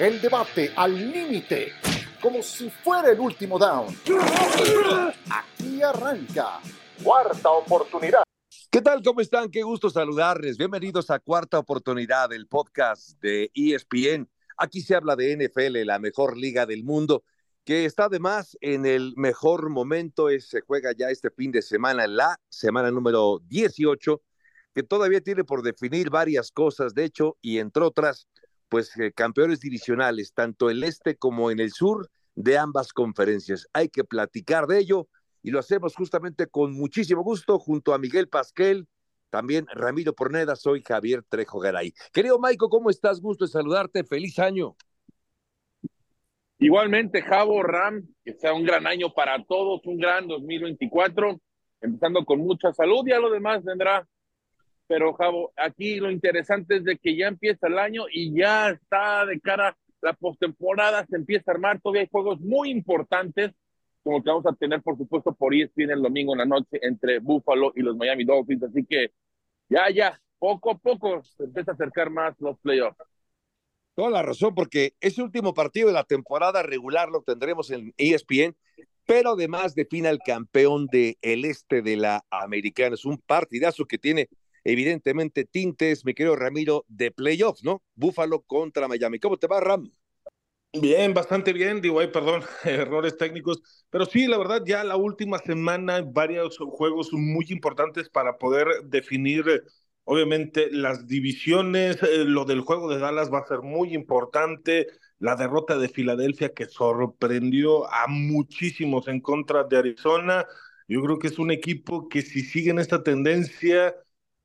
El debate al límite, como si fuera el último down. Aquí arranca. Cuarta oportunidad. ¿Qué tal? ¿Cómo están? Qué gusto saludarles. Bienvenidos a Cuarta Oportunidad, el podcast de ESPN. Aquí se habla de NFL, la mejor liga del mundo, que está además en el mejor momento. Se juega ya este fin de semana, la semana número 18, que todavía tiene por definir varias cosas, de hecho, y entre otras, pues eh, campeones divisionales, tanto el este como en el sur de ambas conferencias. Hay que platicar de ello y lo hacemos justamente con muchísimo gusto junto a Miguel Pasquel, también Ramiro Porneda, soy Javier Trejo Garay. Querido Maico, ¿cómo estás? Gusto de saludarte, feliz año. Igualmente, Javo Ram, que sea un gran año para todos, un gran 2024, empezando con mucha salud, y a lo demás vendrá pero Javo, aquí lo interesante es de que ya empieza el año y ya está de cara la postemporada, se empieza a armar, todavía hay juegos muy importantes, como que vamos a tener, por supuesto, por ESPN el domingo en la noche entre Buffalo y los Miami Dolphins, así que ya, ya, poco a poco se empieza a acercar más los playoffs. Toda la razón, porque ese último partido de la temporada regular lo tendremos en ESPN, pero además define al campeón del este de la americana. Es un partidazo que tiene evidentemente tintes, mi querido Ramiro, de playoffs, ¿no? Búfalo contra Miami. ¿Cómo te va, Ram? Bien, bastante bien, digo, ay, perdón, errores técnicos, pero sí, la verdad, ya la última semana varios juegos muy importantes para poder definir, obviamente, las divisiones, eh, lo del juego de Dallas va a ser muy importante, la derrota de Filadelfia que sorprendió a muchísimos en contra de Arizona, yo creo que es un equipo que si siguen esta tendencia,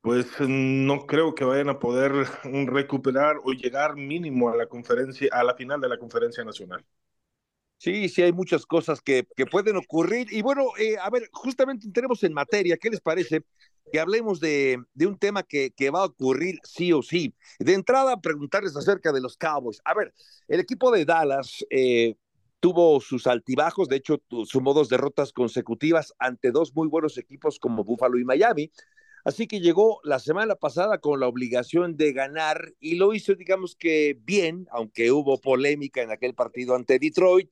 pues no creo que vayan a poder recuperar o llegar mínimo a la conferencia, a la final de la conferencia nacional. Sí, sí, hay muchas cosas que, que pueden ocurrir. Y bueno, eh, a ver, justamente entremos en materia. ¿Qué les parece que hablemos de, de un tema que, que, va a ocurrir sí o sí? De entrada, preguntarles acerca de los Cowboys. A ver, el equipo de Dallas eh, tuvo sus altibajos, de hecho, sumó dos derrotas consecutivas ante dos muy buenos equipos como Buffalo y Miami. Así que llegó la semana pasada con la obligación de ganar y lo hizo, digamos que bien, aunque hubo polémica en aquel partido ante Detroit,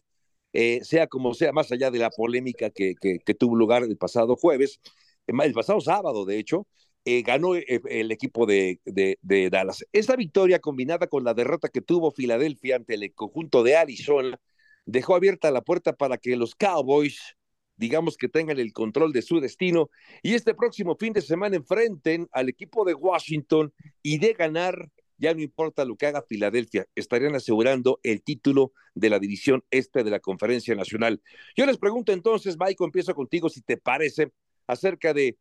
eh, sea como sea, más allá de la polémica que, que, tuvo lugar el pasado jueves, eh, el pasado sábado, de hecho, eh, ganó el equipo de, de, de, Dallas. Esa victoria combinada con la derrota que tuvo Filadelfia ante el conjunto de Arizona dejó abierta la puerta para que los Cowboys digamos que tengan el control de su destino y este próximo fin de semana enfrenten al equipo de Washington y de ganar, ya no importa lo que haga Filadelfia, estarían asegurando el título de la división este de la Conferencia Nacional. Yo les pregunto entonces, Michael, empiezo contigo si te parece acerca de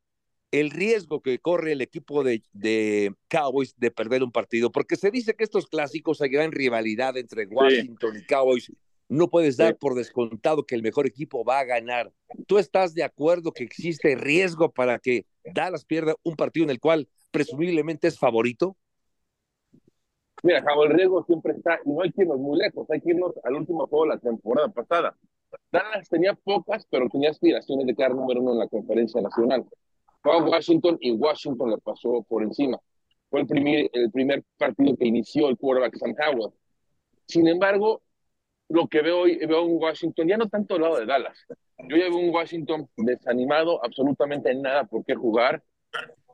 el riesgo que corre el equipo de, de, Cowboys de perder un partido, porque se dice que estos clásicos hay gran rivalidad entre Washington y Cowboys no puedes dar por descontado que el mejor equipo va a ganar. ¿Tú estás de acuerdo que existe riesgo para que Dallas pierda un partido en el cual presumiblemente es favorito? Mira, Javo, el riesgo siempre está, y no hay que irnos muy lejos, hay que irnos al último juego de la temporada pasada. Dallas tenía pocas, pero tenía aspiraciones de quedar número uno en la conferencia nacional. Fue a Washington y Washington le pasó por encima. Fue el primer, el primer partido que inició el quarterback Sam Howard. Sin embargo, lo que veo hoy, veo un Washington, ya no tanto al lado de Dallas. Yo ya veo un Washington desanimado, absolutamente nada por qué jugar.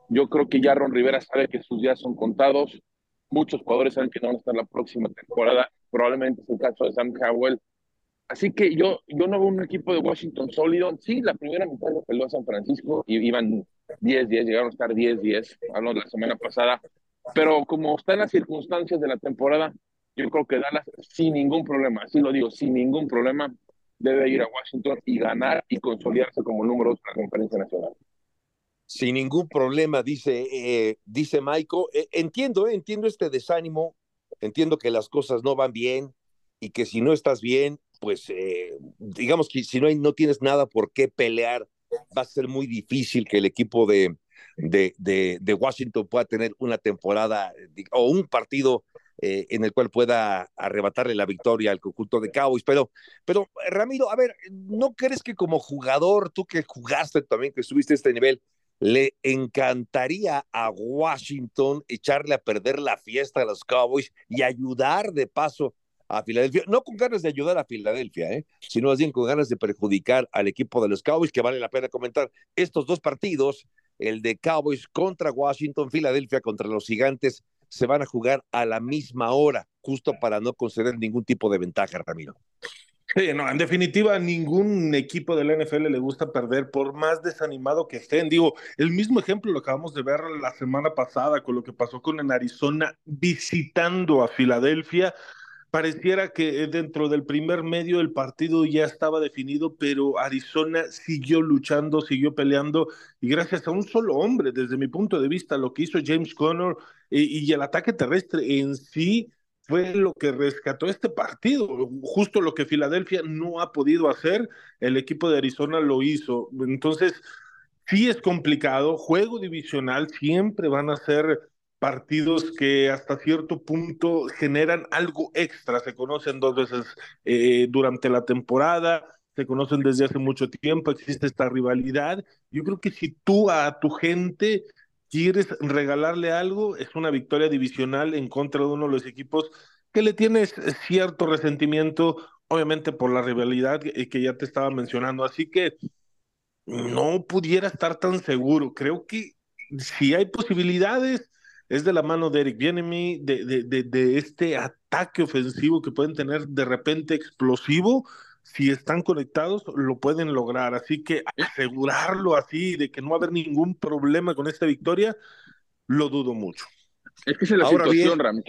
Yo creo que ya Ron Rivera sabe que sus días son contados. Muchos jugadores saben que no van a estar la próxima temporada. Probablemente es el caso de Sam Howell. Así que yo, yo no veo un equipo de Washington sólido. Sí, la primera mitad lo peleó a San Francisco y iban 10-10, llegaron a estar 10-10, hablamos la semana pasada. Pero como están las circunstancias de la temporada, yo creo que Dallas sin ningún problema, así lo digo, sin ningún problema, debe ir a Washington y ganar y consolidarse como número dos en la conferencia nacional. Sin ningún problema, dice, eh, dice Michael. Eh, entiendo, eh, entiendo este desánimo, entiendo que las cosas no van bien y que si no estás bien, pues digamos que si no, hay, no tienes nada por qué pelear, va a ser muy difícil que el equipo de, de, de, de Washington pueda tener una temporada o un partido eh, en el cual pueda arrebatarle la victoria al conjunto de Cowboys. Pero, pero Ramiro, a ver, ¿no crees que como jugador, tú que jugaste también, que estuviste a este nivel, le encantaría a Washington echarle a perder la fiesta a los Cowboys y ayudar de paso a Filadelfia, no con ganas de ayudar a Filadelfia, ¿eh? sino más bien con ganas de perjudicar al equipo de los Cowboys, que vale la pena comentar. Estos dos partidos, el de Cowboys contra Washington, Filadelfia contra los Gigantes, se van a jugar a la misma hora, justo para no conceder ningún tipo de ventaja, Ramiro. Sí, no, en definitiva, ningún equipo de la NFL le gusta perder, por más desanimado que estén. Digo, el mismo ejemplo lo acabamos de ver la semana pasada con lo que pasó con en Arizona visitando a Filadelfia pareciera que dentro del primer medio el partido ya estaba definido, pero Arizona siguió luchando, siguió peleando y gracias a un solo hombre, desde mi punto de vista, lo que hizo James Conner eh, y el ataque terrestre en sí fue lo que rescató este partido, justo lo que Filadelfia no ha podido hacer, el equipo de Arizona lo hizo. Entonces, sí es complicado, juego divisional siempre van a ser partidos que hasta cierto punto generan algo extra, se conocen dos veces eh, durante la temporada, se conocen desde hace mucho tiempo, existe esta rivalidad. Yo creo que si tú a tu gente quieres regalarle algo, es una victoria divisional en contra de uno de los equipos que le tienes cierto resentimiento, obviamente por la rivalidad que ya te estaba mencionando. Así que no pudiera estar tan seguro. Creo que si hay posibilidades, es de la mano de Eric Bienemy, de, de, de, este ataque ofensivo que pueden tener de repente explosivo. Si están conectados, lo pueden lograr. Así que asegurarlo así, de que no va a haber ningún problema con esta victoria, lo dudo mucho. Es que es la situación, Ram.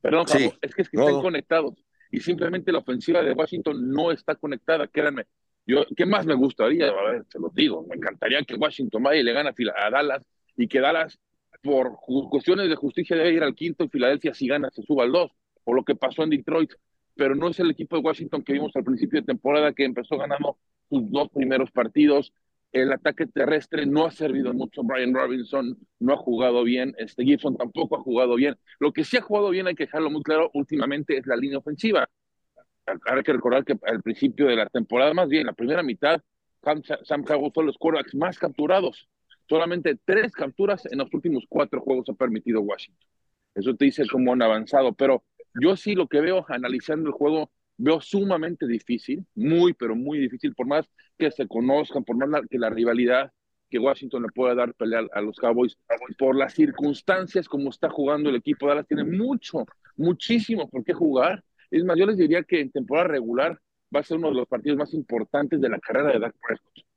perdón, es que, es que están conectados y simplemente la ofensiva de Washington no está conectada. Créanme, yo, ¿qué más me gustaría? A ver, se lo digo, me encantaría que Washington vaya y le gane a Dallas y que Dallas por cuestiones de justicia debe ir al quinto y Filadelfia si gana se suba al dos, por lo que pasó en Detroit, pero no es el equipo de Washington que vimos al principio de temporada que empezó ganando sus dos primeros partidos. El ataque terrestre no ha servido mucho. Brian Robinson no ha jugado bien. Este Gibson tampoco ha jugado bien. Lo que sí ha jugado bien, hay que dejarlo muy claro, últimamente es la línea ofensiva. Hay que recordar que al principio de la temporada, más bien la primera mitad, Sam Howell fue los quarterbacks más capturados Solamente tres capturas en los últimos cuatro juegos ha permitido Washington. Eso te dice cómo han avanzado, pero yo sí lo que veo analizando el juego, veo sumamente difícil, muy, pero muy difícil, por más que se conozcan, por más que la rivalidad que Washington le pueda dar pelea a los Cowboys, por las circunstancias como está jugando el equipo, Dallas tiene mucho, muchísimo por qué jugar. Es más, yo les diría que en temporada regular va a ser uno de los partidos más importantes de la carrera de Dak Prescott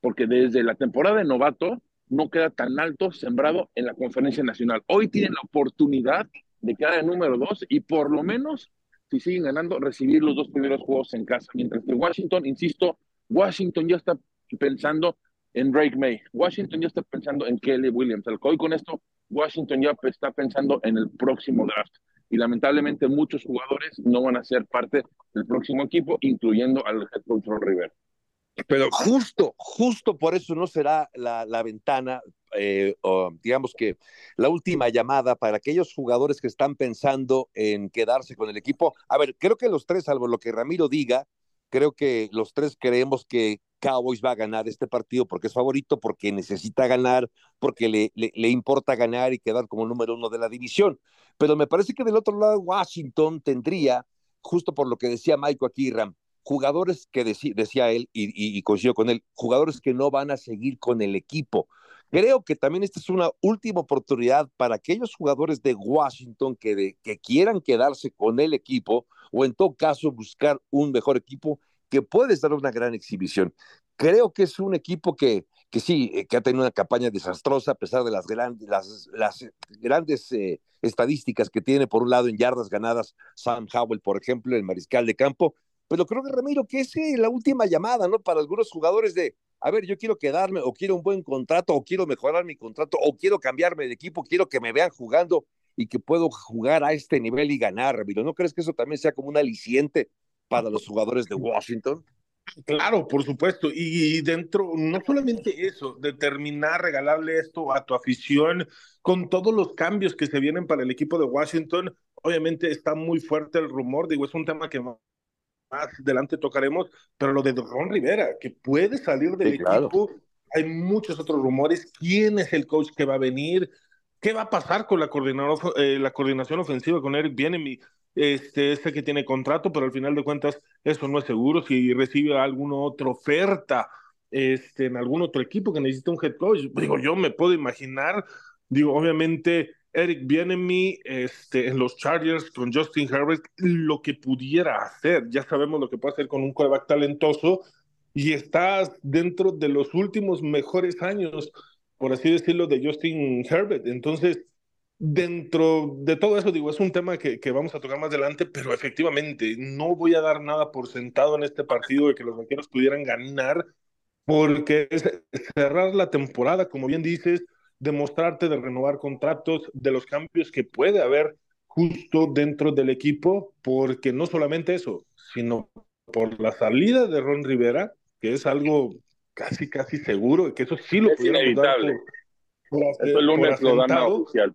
porque desde la temporada de novato no queda tan alto sembrado en la conferencia nacional. Hoy tienen la oportunidad de quedar en número dos y por lo menos, si siguen ganando, recibir los dos primeros juegos en casa. Mientras que Washington, insisto, Washington ya está pensando en Drake May. Washington ya está pensando en Kelly Williams. Hoy con esto, Washington ya está pensando en el próximo draft. Y lamentablemente muchos jugadores no van a ser parte del próximo equipo, incluyendo al head coach. Pero justo, justo por eso no será la, ventana, eh, digamos que la última llamada para aquellos jugadores que están pensando en quedarse con el equipo. A ver, creo que los tres, salvo lo que Ramiro diga, creo que los tres creemos que Cowboys va a ganar este partido porque es favorito, porque necesita ganar, porque le, le, importa ganar y quedar como número uno de la división. Pero me parece que del otro lado Washington tendría, justo por lo que decía Maiko aquí, Ram, jugadores que decía él y, y, con él, jugadores que no van a seguir con el equipo. Creo que también esta es una última oportunidad para aquellos jugadores de Washington que, quieran quedarse con el equipo o en todo caso buscar un mejor equipo que puede dar una gran exhibición. Creo que es un equipo que, sí, eh, que ha tenido una campaña desastrosa a pesar de las, grandes grandes eh, estadísticas que tiene, por un lado, en yardas ganadas Sam Howell, por ejemplo, el mariscal de campo, pero creo que Ramiro, que es eh, la última llamada, ¿no? Para algunos jugadores de, a ver, yo quiero quedarme, o quiero un buen contrato, o quiero mejorar mi contrato, o quiero cambiarme de equipo, quiero que me vean jugando y que puedo jugar a este nivel y ganar, Ramiro. ¿No crees que eso también sea como un aliciente para los jugadores de Washington? Claro, por supuesto. Y dentro, no solamente eso, determinar, regalarle esto a tu afición con todos los cambios que se vienen para el equipo de Washington. Obviamente está muy fuerte el rumor, digo, es un tema que más adelante tocaremos, pero lo de Ron Rivera, que puede salir del equipo, hay muchos otros rumores, quién es el coach que va a venir, qué va a pasar con la, eh, la coordinación ofensiva con Eric Bienemy. este, este que tiene contrato, pero al final de cuentas eso no es seguro. Si recibe alguna otra oferta este, en algún otro equipo que necesita un head coach, digo, yo me puedo imaginar, digo, obviamente Eric Bienemy este, en los Chargers con Justin Herbert, lo que pudiera hacer. Ya sabemos lo que puede hacer con un quarterback talentoso y está dentro de los últimos mejores años, por así decirlo, de Justin Herbert. Entonces, dentro de todo eso, digo, es un tema que, que, vamos a tocar más adelante, pero efectivamente no voy a dar nada por sentado en este partido de que los vaqueros pudieran ganar, porque es cerrar la temporada, como bien dices, demostrarte de renovar contratos, de los cambios que puede haber justo dentro del equipo, porque no solamente eso, sino por la salida de Ron Rivera, que es algo casi, casi seguro, que eso sí lo es inevitable. Por, por, el lunes lo dan oficial.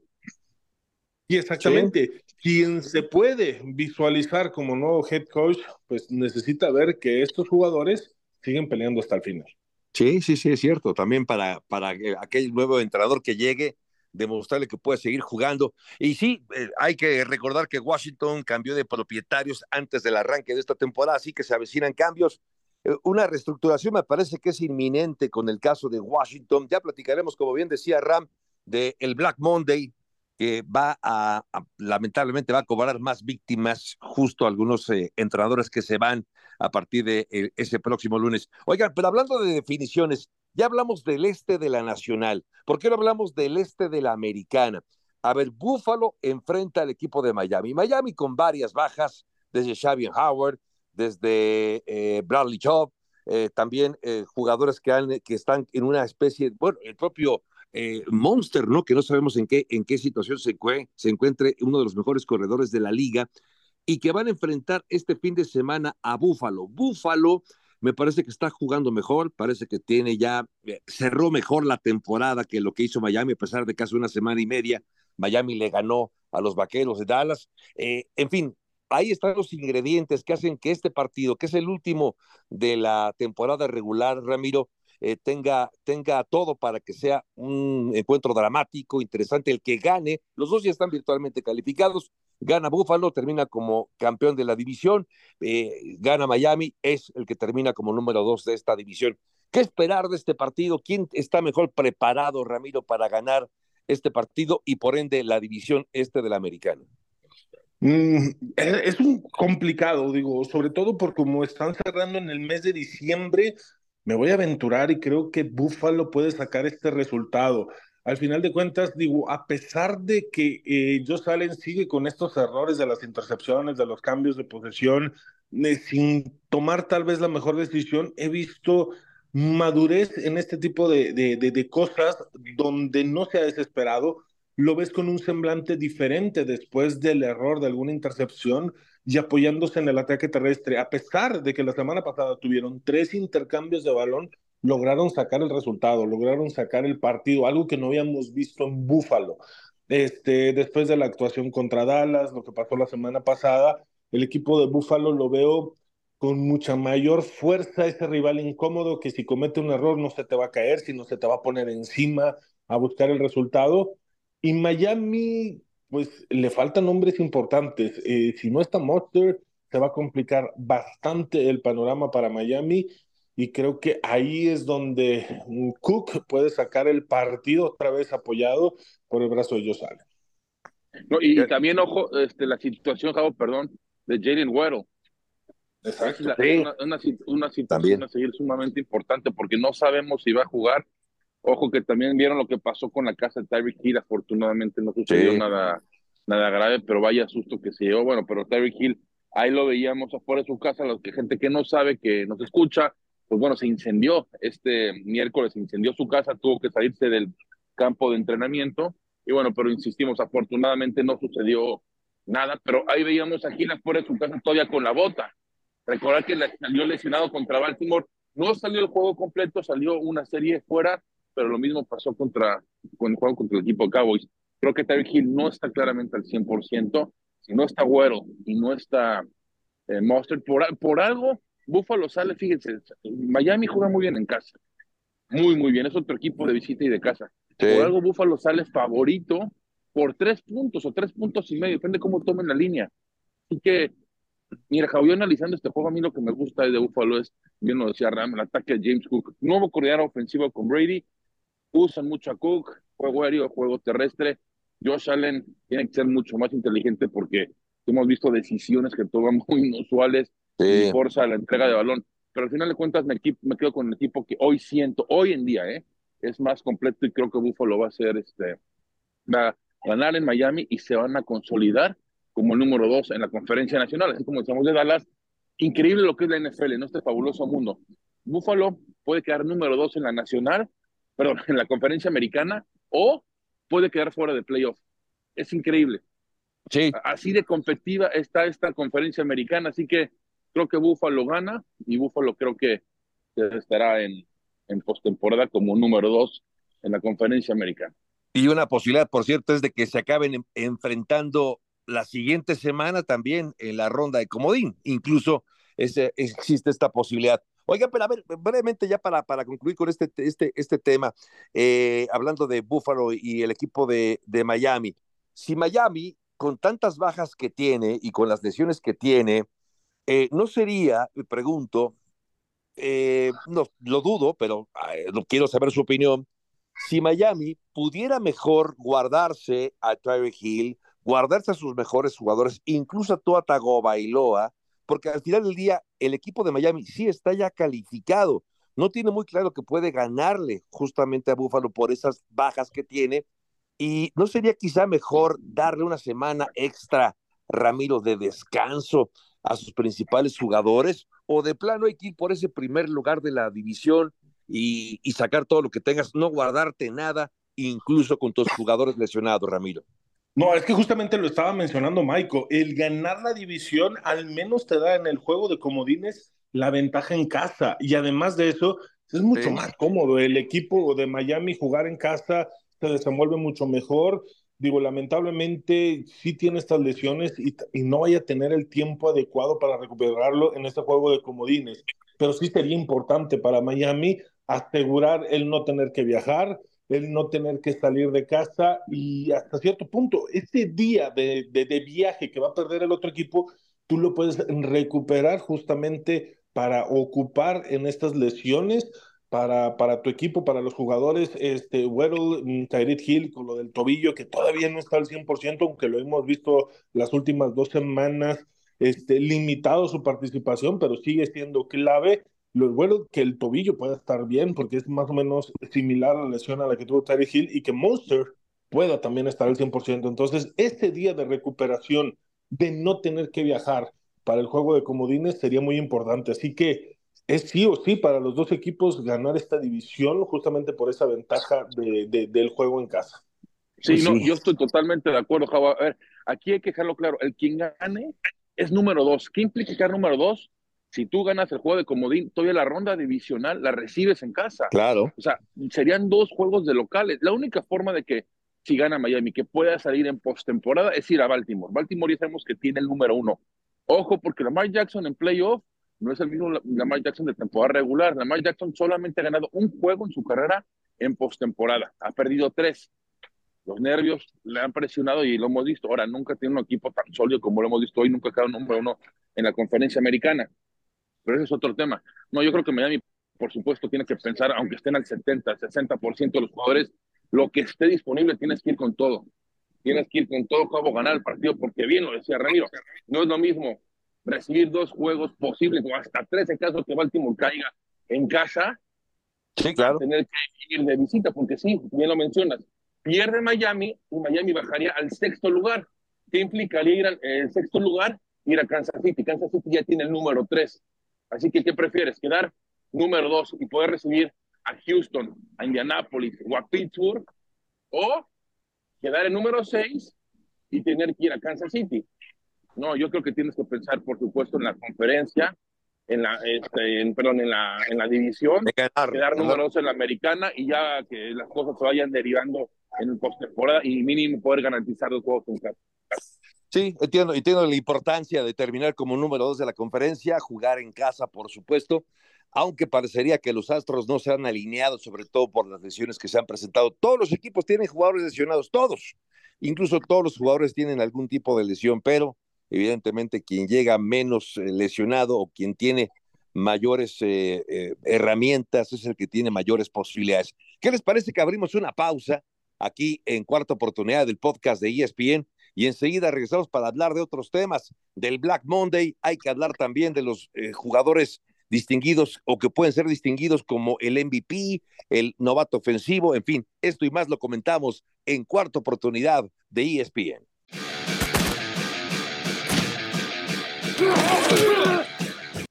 Y exactamente, quien se puede visualizar como nuevo head coach, pues necesita ver que estos jugadores siguen peleando hasta el final. Sí, sí, sí, es cierto. También para, para aquel nuevo entrenador que llegue, demostrarle que puede seguir jugando. Y sí, eh, hay que recordar que Washington cambió de propietarios antes del arranque de esta temporada, así que se avecinan cambios. Eh, una reestructuración me parece que es inminente con el caso de Washington. Ya platicaremos, como bien decía Ram, del el Black Monday, que va a, lamentablemente, va a cobrar más víctimas, justo algunos eh, entrenadores que se van a partir de eh, ese próximo lunes. Oigan, pero hablando de definiciones, ya hablamos del este de la nacional. ¿Por qué no hablamos del este de la americana? A ver, Buffalo enfrenta al equipo de Miami. Miami con varias bajas, desde Xavier Howard, desde eh, Bradley Chubb, también jugadores que, que están en una especie, bueno, el propio Monster, ¿no? Que no sabemos en qué, en qué situación se, se encuentre uno de los mejores corredores de la liga y que van a enfrentar este fin de semana a Búfalo. Búfalo me parece que está jugando mejor, parece que tiene ya, eh, cerró mejor la temporada que lo que hizo Miami, a pesar de casi una semana y media. Miami le ganó a los Vaqueros de Dallas. Eh, en fin, ahí están los ingredientes que hacen que este partido, que es el último de la temporada regular, Ramiro, eh, tenga, tenga todo para que sea un encuentro dramático, interesante, el que gane. Los dos ya están virtualmente calificados gana Buffalo, termina como campeón de la división, eh, gana Miami, es el que termina como número dos de esta división. ¿Qué esperar de este partido? ¿Quién está mejor preparado, Ramiro, para ganar este partido y por ende la división este del americano? Mm, es un complicado, digo, sobre todo porque como están cerrando en el mes de diciembre, me voy a aventurar y creo que Buffalo puede sacar este resultado. Al final de cuentas, digo, a pesar de que eh, Josh sigue con estos errores de las intercepciones, de los cambios de posesión, eh, sin tomar tal vez la mejor decisión, he visto madurez en este tipo de, cosas donde no se ha desesperado, lo ves con un semblante diferente después del error de alguna intercepción y apoyándose en el ataque terrestre, a pesar de que la semana pasada tuvieron tres intercambios de balón, lograron sacar el resultado, lograron sacar el partido, algo que no habíamos visto en Búfalo. Este, después de la actuación contra Dallas, lo que pasó la semana pasada, el equipo de Búfalo lo veo con mucha mayor fuerza, ese rival incómodo que si comete un error no se te va a caer, sino se te va a poner encima a buscar el resultado. Y Miami, pues le faltan nombres importantes. Eh, si no está Monster, se va a complicar bastante el panorama para Miami y creo que ahí es donde Cook puede sacar el partido otra vez apoyado por el brazo de Josh No, y, también, ojo, este, la situación, perdón, de Jalen Waddle. Exacto. Es una, una, una, situación a seguir sumamente importante porque no sabemos si va a jugar. Ojo que también vieron lo que pasó con la casa de Tyreek Hill. Afortunadamente no sucedió nada, nada grave, pero vaya susto que se llevó. Bueno, pero Tyreek Hill, ahí lo veíamos afuera de su casa. Los que gente que no sabe, que nos escucha, pues bueno, se incendió este miércoles, incendió su casa, tuvo que salirse del campo de entrenamiento. Y bueno, pero insistimos, afortunadamente no sucedió nada, pero ahí veíamos a Gil fuera de su casa todavía con la bota. Recordar que salió lesionado contra Baltimore, no salió el juego completo, salió una serie fuera, pero lo mismo pasó contra, con el juego contra el equipo Cowboys. Creo que Tyreek Hill no está claramente al 100%, si no está Güero y no está eh, Monster, por, por algo Buffalo sale, fíjense, Miami juega muy bien en casa. Muy, muy bien. Es otro equipo de visita y de casa. Por algo Buffalo sale favorito por tres puntos o tres puntos y medio, depende cómo tomen la línea. Así que, mira, Javier, analizando este juego, a mí lo que me gusta de Buffalo es, bien lo decía Ram, el ataque de James Cook. Nuevo coordinador ofensivo con Brady, usan mucho a Cook, juego aéreo, juego terrestre. Josh Allen tiene que ser mucho más inteligente porque hemos visto decisiones que toman muy inusuales y forza la entrega de balón. Pero al final de cuentas me, me quedo con el equipo que hoy siento, hoy en día, ¿eh? es más completo y creo que Buffalo va a ser este, va a ganar en Miami y se van a consolidar como el número dos en la conferencia nacional, así como decíamos de Dallas. Increíble lo que es la NFL, en este fabuloso mundo. Buffalo puede quedar número dos en la nacional, perdón, en la conferencia americana o puede quedar fuera de playoff. Es increíble. Sí. Así de competitiva está esta conferencia americana, así que creo que Buffalo gana y Buffalo creo que estará en, en postemporada como número dos en la conferencia americana. Y una posibilidad, por cierto, es de que se acaben enfrentando la siguiente semana también en la ronda de comodín. Incluso ese, existe esta posibilidad. Oiga, pero a ver, brevemente ya para, para concluir con este, este, este tema, eh, hablando de Buffalo y el equipo de, de Miami. Si Miami, con tantas bajas que tiene y con las lesiones que tiene, eh, ¿no sería, me pregunto, eh, no lo dudo, pero quiero saber su opinión, si Miami pudiera mejor guardarse a Tyreek Hill, guardarse a sus mejores jugadores, incluso a Tua Tagovailoa, porque al final del día el equipo de Miami sí está ya calificado, no tiene muy claro que puede ganarle justamente a Buffalo por esas bajas que tiene, y no sería quizá mejor darle una semana extra, Ramiro, de descanso a sus principales jugadores, o de plano hay que ir por ese primer lugar de la división y, y sacar todo lo que tengas, no guardarte nada, incluso con tus jugadores lesionados, Ramiro. No, es que justamente lo estaba mencionando Maiko. El ganar la división al menos te da en el juego de comodines la ventaja en casa. Y además de eso, es mucho más cómodo. El equipo de Miami jugar en casa se desenvuelve mucho mejor. Digo, lamentablemente sí tiene estas lesiones y, y no vaya a tener el tiempo adecuado para recuperarlo en este juego de comodines. Pero sí sería importante para Miami asegurar el no tener que viajar, el no tener que salir de casa y hasta cierto punto, ese día de, de, viaje que va a perder el otro equipo, tú lo puedes recuperar justamente para ocupar en estas lesiones para, para tu equipo, para los jugadores, este, Weddle, mm, Tyreek Hill, con lo del tobillo, que todavía no está al 100%, aunque lo hemos visto las últimas dos semanas, este, limitado su participación, pero sigue siendo clave lo bueno que el tobillo pueda estar bien, porque es más o menos similar a la lesión a la que tuvo Terry Hill, y que Monster pueda también estar al 100%. Entonces, este día de recuperación, de no tener que viajar para el juego de comodines, sería muy importante. Así que es sí o sí para los dos equipos ganar esta división, justamente por esa ventaja de, del juego en casa. Sí, pues no, yo estoy totalmente de acuerdo, Java. A ver, aquí hay que dejarlo claro. El quien gane es número dos. ¿Qué implica que número dos? Si tú ganas el juego de comodín, todavía la ronda divisional la recibes en casa. Claro. O sea, serían dos juegos de locales. La única forma de que si gana Miami, que pueda salir en postemporada, es ir a Baltimore. Baltimore ya sabemos que tiene el número uno. Ojo, porque Lamar Jackson en playoff no es el mismo Lamar Jackson de temporada regular. Lamar Jackson solamente ha ganado un juego en su carrera en postemporada. Ha perdido tres. Los nervios le han presionado y lo hemos visto. Ahora, nunca tiene un equipo tan sólido como lo hemos visto hoy, nunca ha quedado número uno en la conferencia americana pero ese es otro tema. No, yo creo que Miami, por supuesto, tiene que pensar, aunque estén al 70, 60% de los jugadores, lo que esté disponible tienes que ir con todo. Tienes que ir con todo como ganar el partido, porque bien lo decía Ramiro, no es lo mismo recibir dos juegos posibles o hasta tres en caso que Baltimore caiga en casa. Sí, claro. Tener que ir de visita, porque sí, bien lo mencionas. Pierde Miami y Miami bajaría al sexto lugar. ¿Qué implicaría ir al sexto lugar? Ir a Kansas City. Kansas City ya tiene el número tres. Así que, ¿qué prefieres? ¿Quedar número dos y poder recibir a Houston, a Indianapolis o a Pittsburgh? ¿O quedar en número seis y tener que ir a Kansas City? No, yo creo que tienes que pensar, por supuesto, en la conferencia, en la, este, en, perdón, en la, en la división, quedar número dos en la americana y ya que las cosas se vayan derivando en el postemporada y mínimo poder garantizar los juegos en casa. Sí, entiendo, entiendo la importancia de terminar como número dos de la conferencia, jugar en casa, por supuesto, aunque parecería que los Astros no se han alineado, sobre todo por las lesiones que se han presentado. Todos los equipos tienen jugadores lesionados, todos. Incluso todos los jugadores tienen algún tipo de lesión, pero evidentemente quien llega menos eh, lesionado o quien tiene mayores eh, eh, herramientas es el que tiene mayores posibilidades. ¿Qué les parece que abrimos una pausa aquí en cuarta oportunidad del podcast de ESPN y enseguida regresamos para hablar de otros temas? Del Black Monday, hay que hablar también de los jugadores distinguidos o que pueden ser distinguidos como el MVP, el novato ofensivo, en fin, esto y más lo comentamos en cuarta oportunidad de ESPN.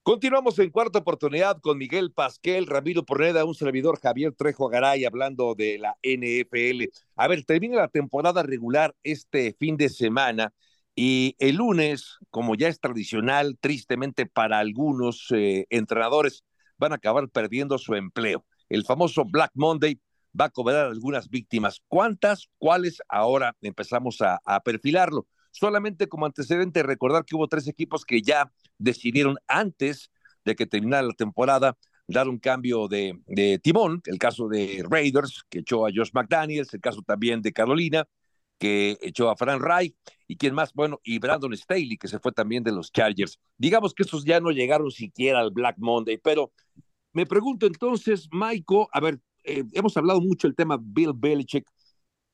Continuamos en cuarta oportunidad con Miguel Pasquel, Ramiro Porreda, un servidor Javier Trejo Garay hablando de la NFL. A ver, termina la temporada regular este fin de semana y el lunes, como ya es tradicional, tristemente para algunos eh, entrenadores, van a acabar perdiendo su empleo. El famoso Black Monday va a cobrar algunas víctimas. ¿Cuántas? ¿Cuáles? Ahora empezamos a, perfilarlo. Solamente como antecedente, recordar que hubo tres equipos que ya decidieron antes de que terminara la temporada dar un cambio de, timón, el caso de Raiders, que echó a Josh McDaniels, el caso también de Carolina, que echó a Frank Reich, y quién más, bueno, y Brandon Staley, que se fue también de los Chargers. Digamos que esos ya no llegaron siquiera al Black Monday, pero me pregunto entonces, Maiko, a ver, eh, hemos hablado mucho del tema Bill Belichick,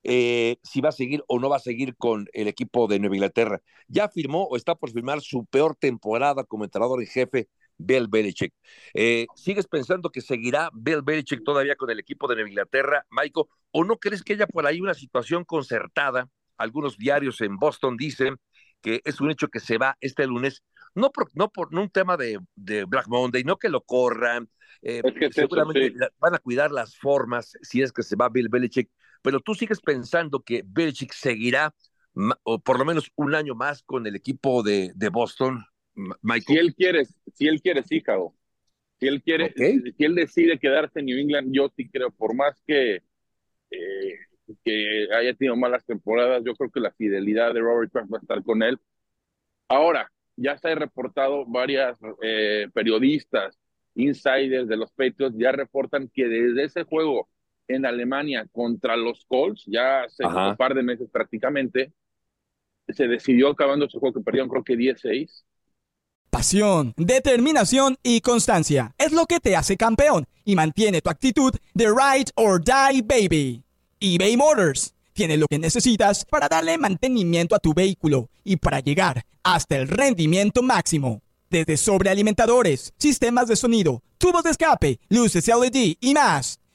eh, si va a seguir o no va a seguir con el equipo de Nueva Inglaterra. Ya firmó o está por firmar su peor temporada como entrenador en jefe Bill Belichick. Eh, ¿Sigues pensando que seguirá Bill Belichick todavía con el equipo de Nueva Inglaterra, Michael? ¿O no crees que haya por ahí una situación concertada? Algunos diarios en Boston dicen que es un hecho que se va este lunes, no por, no por un tema de, Black Monday, no que lo corran, eh, seguramente van a cuidar las formas si es que se va Bill Belichick, pero tú sigues pensando que Belichick seguirá o por lo menos un año más con el equipo de, de Boston. Si él quiere, si él quiere, sí, Cabo. Si él quiere, si él decide quedarse en New England, yo sí creo, por más que, eh, que haya tenido malas temporadas, yo creo que la fidelidad de Robert Kraft va a estar con él. Ahora, ya se ha reportado varias eh, periodistas, insiders de los Patriots, ya reportan que desde ese juego en Alemania contra los Colts, ya hace un par de meses prácticamente, se decidió acabando ese juego que perdieron creo que 10-6 Pasión, determinación y constancia es lo que te hace campeón y mantiene tu actitud de ride or die baby. eBay Motors tiene lo que necesitas para darle mantenimiento a tu vehículo y para llegar hasta el rendimiento máximo. Desde sobrealimentadores, sistemas de sonido, tubos de escape, luces LED y más.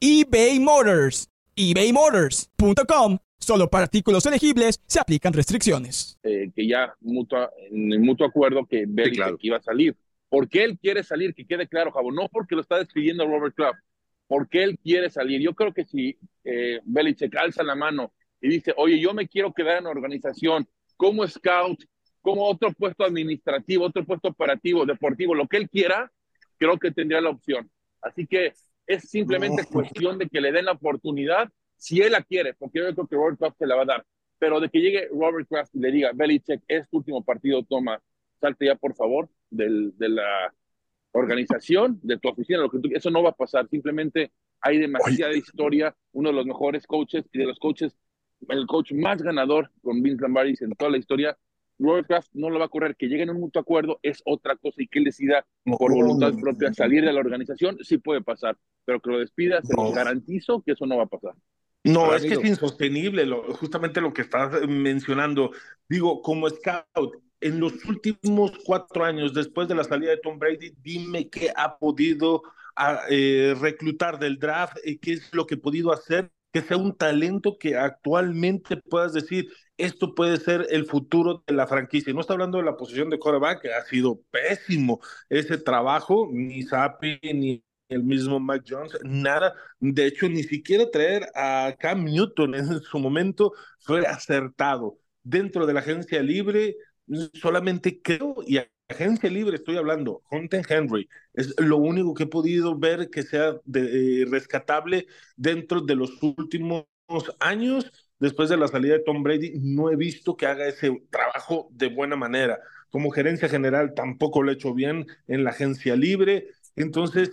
eBay Motors. ebaymotors.com Solo para artículos elegibles se aplican restricciones. Eh, que ya mutua, en el mutuo acuerdo que Belichick iba a salir. ¿Por qué él quiere salir? Que quede claro, Javo. No porque lo está despidiendo Robert Kraft. Porque él quiere salir. Yo creo que si eh, Belichick alza la mano y dice, oye, yo me quiero quedar en la organización como scout, como otro puesto administrativo, otro puesto operativo, deportivo, lo que él quiera, creo que tendría la opción. Así que es simplemente cuestión de que le den la oportunidad si él la quiere, porque yo creo que Robert Kraft se la va a dar, pero de que llegue Robert Kraft y le diga, Belichick, es tu último partido, toma, salte ya por favor del, de la organización, de tu oficina, lo que tú, eso no va a pasar, simplemente hay demasiada historia, uno de los mejores coaches y de los coaches, el coach más ganador con Vince Lombardi en toda la historia, Robert Kraft no lo va a correr, que lleguen a un mutuo acuerdo es otra cosa y que él decida por voluntad propia salir de la organización, sí puede pasar, pero que lo despida, se lo garantizo que eso no va a pasar. No, es que es insostenible, justamente lo que estás mencionando. Digo, como scout, en los últimos cuatro años, después de la salida de Tom Brady, dime qué ha podido ah, eh, reclutar del draft, y qué es lo que ha podido hacer que sea un talento que actualmente puedas decir, esto puede ser el futuro de la franquicia. No está hablando de la posición de quarterback, que ha sido pésimo ese trabajo, ni Sapi, ni el mismo Mike Jones, nada. De hecho, ni siquiera traer a Cam Newton en su momento fue acertado. Dentro de la agencia libre, Solamente creo, y agencia libre estoy hablando, Hunter Henry, es lo único que he podido ver que sea de, eh, rescatable dentro de los últimos años. Después de la salida de Tom Brady, no he visto que haga ese trabajo de buena manera. Como gerencia general tampoco lo he hecho bien en la agencia libre. Entonces,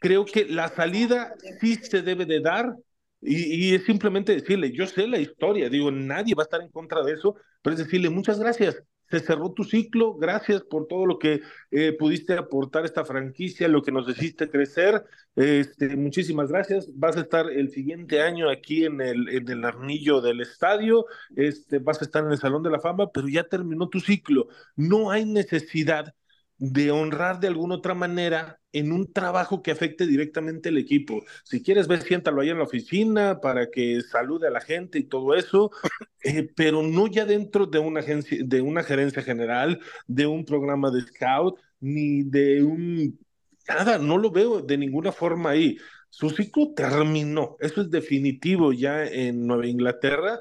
creo que la salida sí se debe de dar, y, es simplemente decirle, yo sé la historia, digo, nadie va a estar en contra de eso, pero es decirle, muchas gracias, se cerró tu ciclo, gracias por todo lo que eh, pudiste aportar a esta franquicia, lo que nos hiciste crecer, este, muchísimas gracias, vas a estar el siguiente año aquí en el, en el arnillo del estadio, este, vas a estar en el Salón de la Fama, pero ya terminó tu ciclo, no hay necesidad de honrar de alguna otra manera en un trabajo que afecte directamente al equipo. Si quieres ver, siéntalo ahí en la oficina para que salude a la gente y todo eso, eh, pero no ya dentro de una agencia, de una gerencia general, de un programa de scout, ni de un nada, no lo veo de ninguna forma ahí. Su ciclo terminó, eso es definitivo ya en Nueva Inglaterra,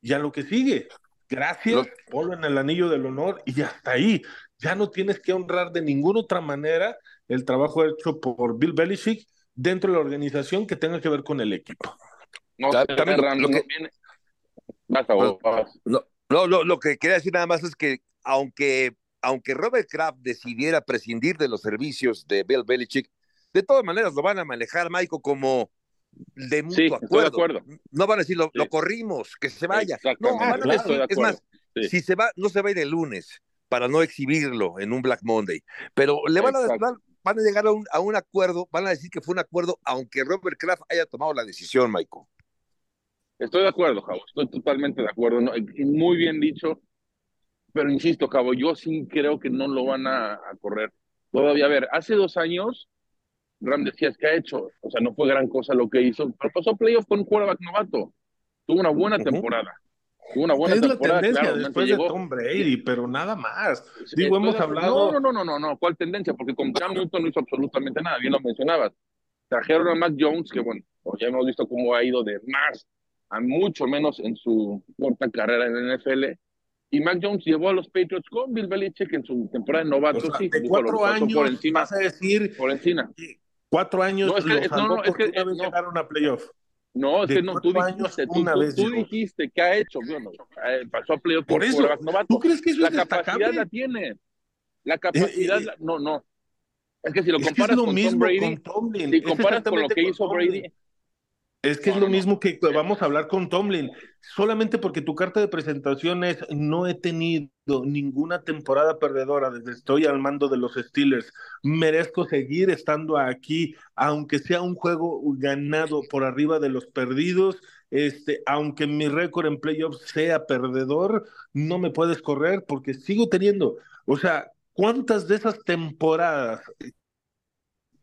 ya lo que sigue. Gracias, ponlo en el anillo del honor y hasta ahí ya no tienes que honrar de ninguna otra manera el trabajo hecho por Bill Belichick dentro de la organización que tenga que ver con el equipo. No, lo, lo, que quería decir nada más es que aunque, aunque Robert Kraft decidiera prescindir de los servicios de Bill Belichick, de todas maneras lo van a manejar, Michael, como de mutuo acuerdo. No van a decir, lo, corrimos, que se vaya. No, van a decir, es más, si se va, no se va a ir el lunes para no exhibirlo en un Black Monday. Pero le van a, van a llegar a un, a un, acuerdo, van a decir que fue un acuerdo, aunque Robert Kraft haya tomado la decisión, Michael. Estoy de acuerdo, Javo, estoy totalmente de acuerdo. muy bien dicho, pero insisto, Cabo, yo sí creo que no lo van a, correr. Todavía, a ver, hace dos años, Ram decías que ha hecho, o sea, no fue gran cosa lo que hizo, pero pasó playoff con un quarterback novato. Tuvo una buena temporada una buena es la tendencia después de Tom Brady, pero nada más. Digo, hemos hablado. No, no, no, no, no, ¿cuál tendencia? Porque con Cam Newton no hizo absolutamente nada, bien lo mencionabas. Trajeron a Mac Jones, que bueno, ya hemos visto cómo ha ido de más a mucho menos en su corta carrera en el NFL. Y Mac Jones llevó a los Patriots con Bill Belichick en su temporada de novato. O sí, de cuatro años, por encima, vas a decir. Por encima. Cuatro años, no, es que, no, no, es que, vez llegaron a playoff. No, es que no, tú dijiste, tú, tú, dijiste que ha hecho, bueno, eh, pasó a playoff por, eso. ¿Tú crees que eso la es capacidad la tiene? La eh, capacidad, eh, no, no. Es que si lo comparas con Tom Brady, con si comparas con lo que hizo Brady, es que es lo mismo que vamos a hablar con Tomlin. Solamente porque tu carta de presentación es no he tenido ninguna temporada perdedora desde estoy al mando de los Steelers. Merezco seguir estando aquí, aunque sea un juego ganado por arriba de los perdidos. Este, aunque mi récord en playoffs sea perdedor, no me puedes correr porque sigo teniendo. O sea, ¿cuántas de esas temporadas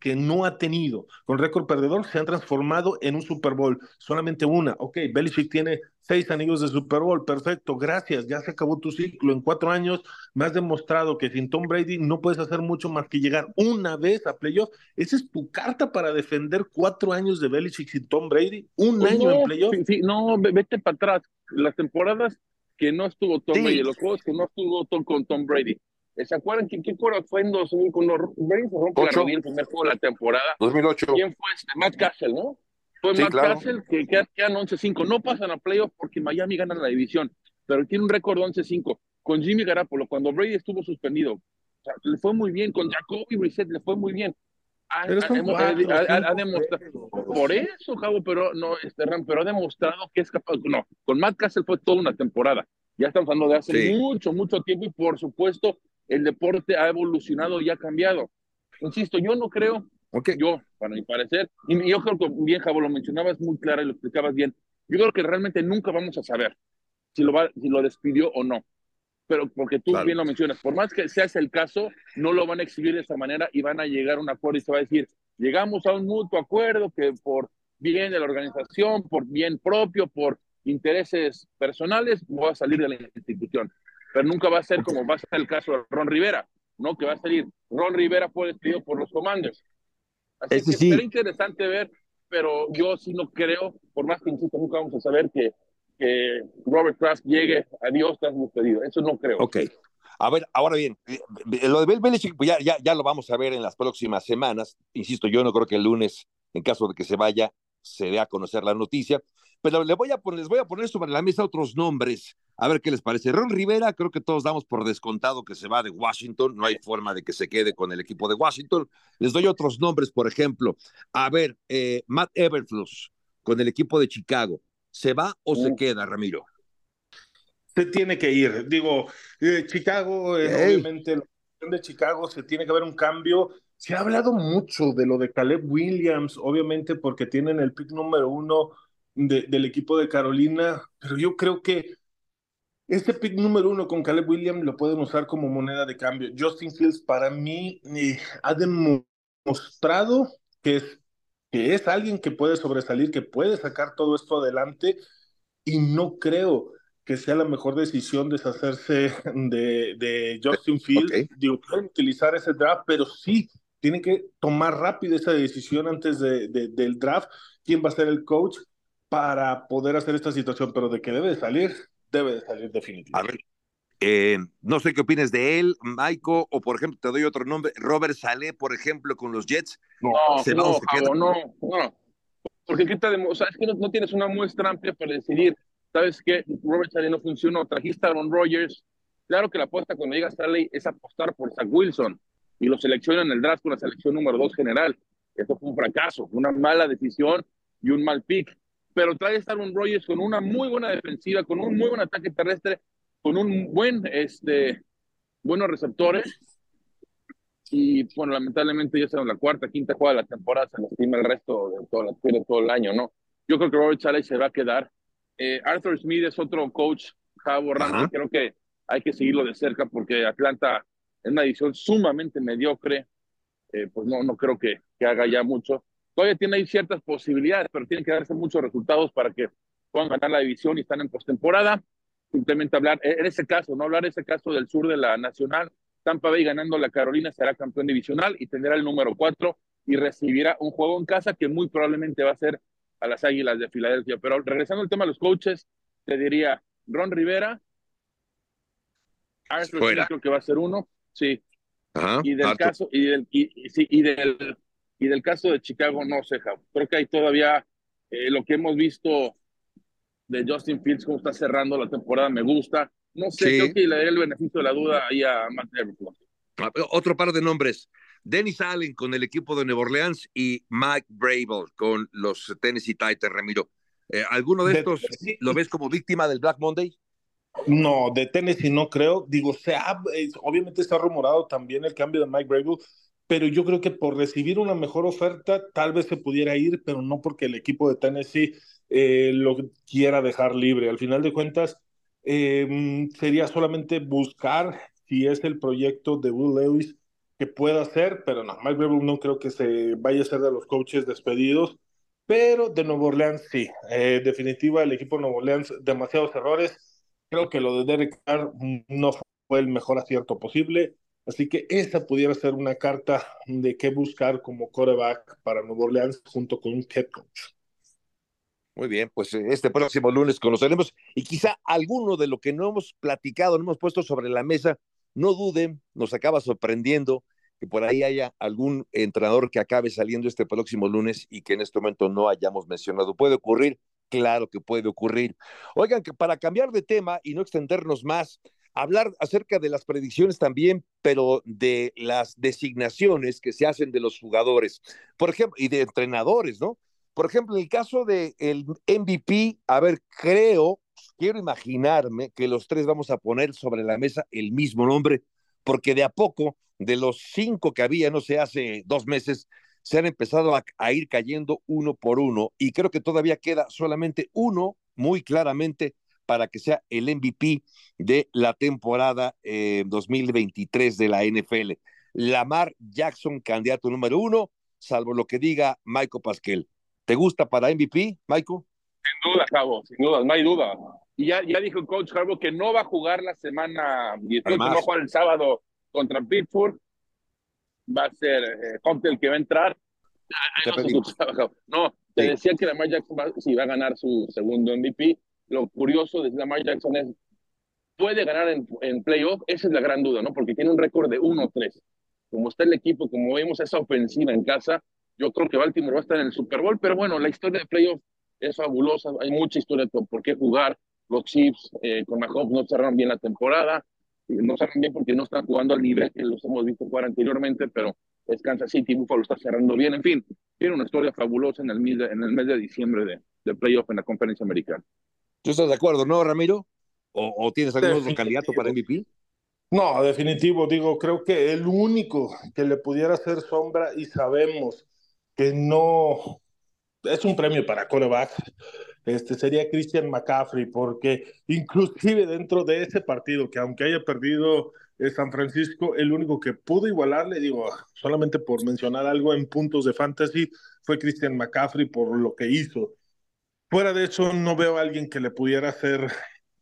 que no ha tenido con récord perdedor se han transformado en un Super Bowl. Solamente una. Ok, Belichick tiene seis anillos de Super Bowl. Perfecto, gracias. Ya se acabó tu ciclo. En cuatro años me has demostrado que sin Tom Brady no puedes hacer mucho más que llegar una vez a playoff. Esa es tu carta para defender cuatro años de Belichick sin Tom Brady. Un pues año en playoff. Sí, no, vete para atrás. Las temporadas que no estuvo Tom Brady, los juegos que no estuvo Tom, con Tom Brady ¿Se acuerdan quién, quién fue en 2000 con los Braves? Rompe el primer juego de la temporada. 2008. ¿Quién fue este? Matt Castle, ¿no? Fue Matt Castle que quedan 11-5. No pasan a playoff porque Miami gana la división, pero tiene un récord 11-5. Con Jimmy Garapolo, cuando Brady estuvo suspendido, o sea, le fue muy bien. Con Jacoby Brissett le fue muy bien. Ha, demostrado por eso Cabo pero no este pero ha demostrado que es capaz no con Matt Castle fue toda una temporada ya estamos hablando de hace mucho mucho tiempo y por supuesto el deporte ha evolucionado y ha cambiado. Insisto, yo no creo, okay. yo, para mi parecer, y yo creo que bien, Javo, lo mencionabas muy claro y lo explicabas bien, yo creo que realmente nunca vamos a saber si lo, va, si lo despidió o no. Pero porque tú bien lo mencionas, por más que sea el caso, no lo van a exhibir de esa manera y van a llegar a un acuerdo y se va a decir, llegamos a un mutuo acuerdo que por bien de la organización, por bien propio, por intereses personales, voy a salir de la institución pero nunca va a ser como va a ser el caso de Ron Rivera, ¿no? Que va a salir, Ron Rivera fue despedido por los comandos. Así que sí. interesante ver, pero yo sí no creo, por más que insisto, nunca vamos a saber que, que Robert Kraft llegue a Dios tras despedido. Eso no creo. Ok. A ver, ahora bien, eh, lo de Bill Belichick, pues ya, ya, ya lo vamos a ver en las próximas semanas. Insisto, yo no creo que el lunes, en caso de que se vaya, se dé a conocer la noticia. Pero le voy a poner, les voy a poner sobre la mesa otros nombres. A ver qué les parece. Ron Rivera, creo que todos damos por descontado que se va de Washington. No hay forma de que se quede con el equipo de Washington. Les doy otros nombres, por ejemplo. A ver, eh, Matt Everfluss con el equipo de Chicago. ¿Se va o se queda, Ramiro? Se tiene que ir. Digo, eh, Chicago, eh, obviamente, la de Chicago se tiene que haber un cambio. Se ha hablado mucho de lo de Caleb Williams, obviamente, porque tienen el pick número uno del equipo de Carolina, pero yo creo que este pick número uno con Caleb Williams lo pueden usar como moneda de cambio. Justin Fields para mí eh, ha demostrado que es, que es alguien que puede sobresalir, que puede sacar todo esto adelante y no creo que sea la mejor decisión deshacerse de, de Justin Fields. Digo, pueden utilizar ese draft, pero sí tienen que tomar rápido esa decisión antes de, del draft. ¿Quién va a ser el coach? para poder hacer esta situación, pero de que debe de salir, debe de salir definitivamente. A ver, eh, no sé qué opines de él, Maiko, o por ejemplo, te doy otro nombre, Robert Saleh, por ejemplo, con los Jets. No, no, no, no, porque ¿qué te o sea, es que no, tienes una muestra amplia para decidir, ¿sabes qué? Robert Saleh no funcionó, trajiste a Aaron Rodgers, claro que la apuesta cuando llega Saleh es apostar por Zach Wilson, y lo seleccionan en el draft con la selección número dos general, eso fue un fracaso, una mala decisión y un mal pick pero trae a un Rogers con una muy buena defensiva, con un muy buen ataque terrestre, con un buen, este, buenos receptores. Y bueno, lamentablemente ya en la cuarta, quinta jugada de la temporada, se estima el resto de todo, todo el año, ¿no? Yo creo que Robert Saleh se va a quedar. Eh, Arthur Smith es otro coach, Javo creo que hay que seguirlo de cerca porque Atlanta es una edición sumamente mediocre. Eh, pues no, no creo que, que haga ya mucho todavía tiene ahí ciertas posibilidades, pero tienen que darse muchos resultados para que puedan ganar la división y están en postemporada. Simplemente hablar, en ese caso, no hablar en ese caso del sur de la Nacional, Tampa Bay ganando la Carolina será campeón divisional y tendrá el número cuatro y recibirá un juego en casa que muy probablemente va a ser a las Águilas de Filadelfia. Pero regresando al tema de los coaches, te diría Ron Rivera, Arthur creo que va a ser uno, sí. y del caso, y del, y, sí, y del y del caso de Chicago, no sé, Creo que hay todavía eh, lo que hemos visto de Justin Fields, cómo está cerrando la temporada, me gusta. No sé, creo que le daré el beneficio de la duda ahí a Matt ah, Otro par de nombres. Dennis Allen con el equipo de Nueva Orleans y Mike Brable con los Tennessee Titans, Ramiro. Eh, ¿Alguno de, estos lo ves como víctima del Black Monday? No, de Tennessee no creo. Digo, se ha, obviamente está rumorado también el cambio de Mike Brable, pero yo creo que por recibir una mejor oferta tal vez se pudiera ir, pero no porque el equipo de Tennessee eh, lo quiera dejar libre. Al final de cuentas, em, sería solamente buscar si es el proyecto de Will Lewis que pueda hacer, pero no, Mike Rebel no creo que se vaya a ser de los coaches despedidos, pero de Nuevo Orleans sí, eh, definitiva el equipo de Nuevo Orleans, demasiados errores, creo que lo de Derek Carr no fue el mejor acierto posible, Así que esa pudiera ser una carta de qué buscar como coreback para Nuevo Orleans junto con un head coach. Muy bien, pues eh, este próximo lunes conoceremos y quizá alguno de lo que no hemos platicado, no hemos puesto sobre la mesa, no duden, nos acaba sorprendiendo que por ahí haya algún entrenador que acabe saliendo este próximo lunes y que en este momento no hayamos mencionado. ¿Puede ocurrir? Claro que puede ocurrir. Oigan, que para cambiar de tema y no extendernos más, hablar acerca de las predicciones también, pero de las designaciones que se hacen de los jugadores, por ejemplo, y de entrenadores, ¿no? Por ejemplo, en el caso del el MVP, a ver, creo, quiero imaginarme que los tres vamos a poner sobre la mesa el mismo nombre, porque de a poco, de los cinco que había, no sé, hace dos meses, se han empezado a, a ir cayendo uno por uno, y creo que todavía queda solamente uno, muy claramente, para que sea el MVP de la temporada 2023 eh, de la NFL. Lamar Jackson, candidato número uno, salvo lo que diga Michael Pasquel. ¿Te gusta para MVP, Michael? Sin duda, Cabo, sin duda, no hay duda. Y ya, ya dijo el coach Harbaugh que no va a jugar la semana y que va a jugar el sábado contra Pittsburgh. Va a ser eh, el que va a entrar. No, te decía que Lamar Jackson va, sí, va a ganar su segundo MVP lo curioso de Lamar Jackson es puede ganar en, en playoff, esa es la gran duda, ¿no? Porque tiene un récord de 1-3. Como está el equipo, como vemos esa ofensiva en casa, yo creo que Baltimore va a estar en el Super Bowl, pero bueno, la historia de playoff es fabulosa, hay mucha historia por qué jugar. Los Chiefs eh, con Mahomes no cerraron bien la temporada, no cerraron bien porque no están jugando al nivel que los hemos visto jugar anteriormente, pero es Kansas City, Buffalo está cerrando bien, en fin, tiene una historia fabulosa en el mes de, en el mes de diciembre de, de playoff en la conferencia americana. ¿Tú estás de acuerdo, no, Ramiro? ¿O, o tienes algún otro candidato para MVP? No, definitivo, digo, creo que el único que le pudiera hacer sombra y sabemos que no es un premio para coreback, este sería Christian McCaffrey, porque inclusive dentro de ese partido, que aunque haya perdido eh, San Francisco, el único que pudo igualarle, digo, solamente por mencionar algo en puntos de fantasy, fue Christian McCaffrey por lo que hizo. Fuera de eso, no veo a alguien que le pudiera hacer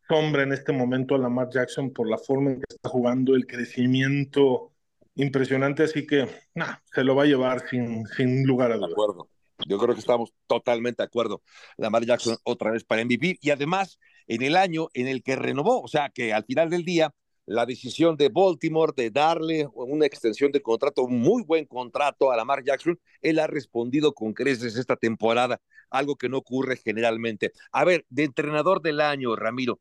sombra en este momento a Lamar Jackson por la forma en que está jugando, el crecimiento impresionante, así que nah, se lo va a llevar sin, sin lugar a dudas. De acuerdo. Yo creo que estamos totalmente de acuerdo. Lamar Jackson otra vez para MVP y además en el año en el que renovó, o sea que al final del día la decisión de Baltimore de darle una extensión de contrato, un muy buen contrato a Lamar Jackson, él ha respondido con creces esta temporada, algo que no ocurre generalmente. A ver, de entrenador del año, Ramiro,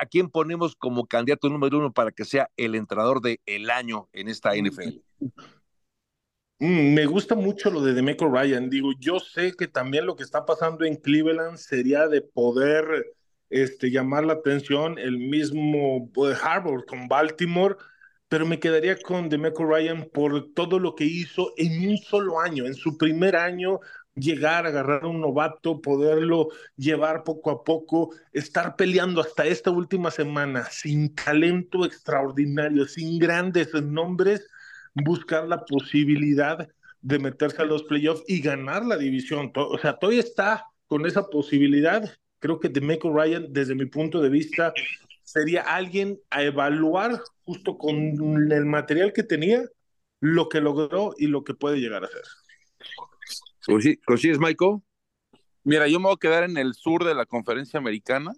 ¿a quién ponemos como candidato número uno para que sea el entrenador del el año en esta NFL? Mm, me gusta mucho lo de Demeco Ryan. Digo, yo sé que también lo que está pasando en Cleveland sería de poder este, llamar la atención el mismo pues, Harvard con Baltimore, pero me quedaría con Demeco Ryan por todo lo que hizo en un solo año, en su primer año, llegar agarrar a un novato, poderlo llevar poco a poco, estar peleando hasta esta última semana sin talento extraordinario, sin grandes nombres buscar la posibilidad de meterse a los playoffs y ganar la división. O sea, todavía está con esa posibilidad. Creo que Demeco Ryan, desde mi punto de vista, sería alguien a evaluar justo con el material que tenía, lo que logró y lo que puede llegar a ser. ¿Coincides, Michael? Mira, yo me voy a quedar en el sur de la conferencia americana,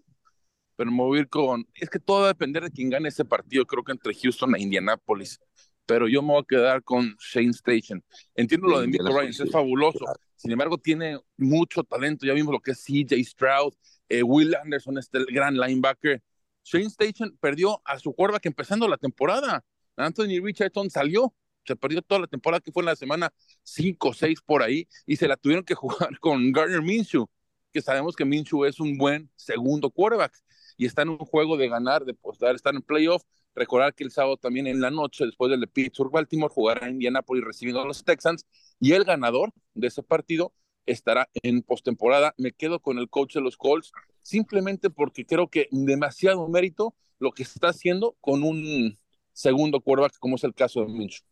pero me voy a ir con. Es que todo va a depender de quién gane ese partido, creo que entre Houston e Indianapolis pero yo me voy a quedar con Shane Station. Entiendo lo de Michael Ryan, es fabuloso. Sin embargo, tiene mucho talento. Ya vimos lo que es CJ Stroud, eh, Will Anderson, este gran linebacker. Shane Station perdió a su quarterback empezando la temporada. Anthony Richardson salió, se perdió toda la temporada que fue en la semana 5 o 6 por ahí y se la tuvieron que jugar con Gardner Minshew, que sabemos que Minshew es un buen segundo quarterback y está en un juego de ganar, de postar, estar en playoff Recordar que el sábado también en la noche, después del de Pittsburgh Baltimore, jugará Indianapolis recibiendo a los Texans y el ganador de ese partido estará en postemporada. Me quedo con el coach de los Colts simplemente porque creo que demasiado mérito lo que está haciendo con un segundo quarterback, como es el caso de Minshew.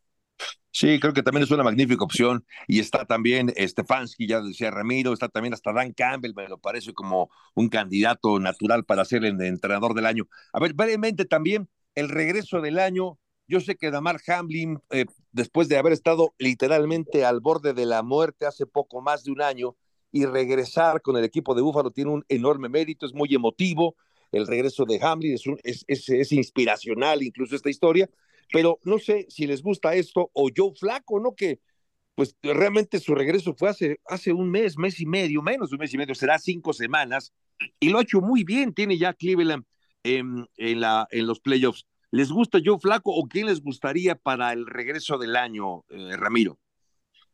Sí, creo que también es una magnífica opción. Y está también Stefanski, ya decía Ramiro, está también hasta Dan Campbell, me lo parece como un candidato natural para ser el entrenador del año. A ver, brevemente también, el regreso del año. Yo sé que Damar Hamlin, eh, después de haber estado literalmente al borde de la muerte hace poco más de un año, y regresar con el equipo de Búfalo tiene un enorme mérito, es muy emotivo. El regreso de Hamlin es, inspiracional, incluso esta historia. Pero no sé si les gusta esto o Joe Flaco, ¿no? Que pues realmente su regreso fue hace, hace un mes, mes y medio, menos de un mes y medio, será cinco semanas, y lo ha hecho muy bien. Tiene ya Cleveland en, en los playoffs. ¿Les gusta Joe Flaco o quién les gustaría para el regreso del año, eh, Ramiro?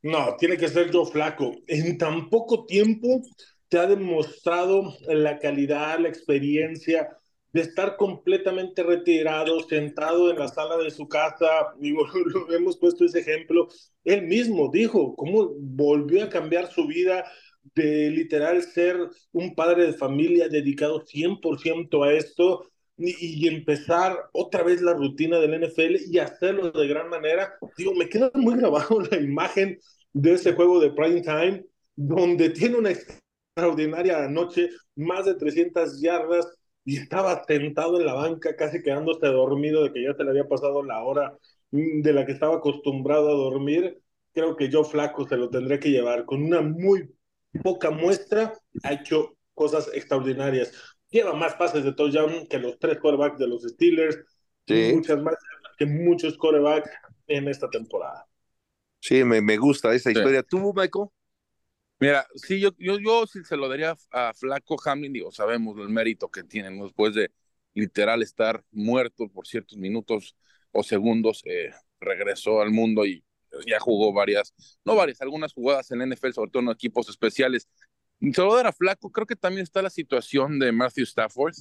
No, tiene que ser Joe Flaco. En tan poco tiempo te ha demostrado la calidad, la experiencia de estar completamente retirado, sentado en la sala de su casa. Digo, hemos puesto ese ejemplo. Él mismo dijo cómo volvió a cambiar su vida de literal ser un padre de familia dedicado 100% a esto y, empezar otra vez la rutina del NFL y hacerlo de gran manera. Digo, me queda muy grabado la imagen de ese juego de prime time donde tiene una extraordinaria noche, más de 300 yardas y estaba sentado en la banca casi quedándose dormido de que ya se le había pasado la hora de la que estaba acostumbrado a dormir. Creo que yo flaco se lo tendré que llevar con una muy poca muestra, ha hecho cosas extraordinarias. lleva más pases de touchdown que los tres quarterbacks de los Steelers, y muchas más que muchos quarterbacks en esta temporada. Sí, me, me gusta esa historia. ¿Tú, Michael? Mira, sí, yo, yo, yo sí se lo daría a Flaco Hamlin, digo, sabemos el mérito que tienen después de literal estar muerto por ciertos minutos o segundos, eh, regresó al mundo y ya jugó varias, no varias, algunas jugadas en la NFL, sobre todo en equipos especiales. Se lo a Flaco, creo que también está la situación de Matthew Stafford.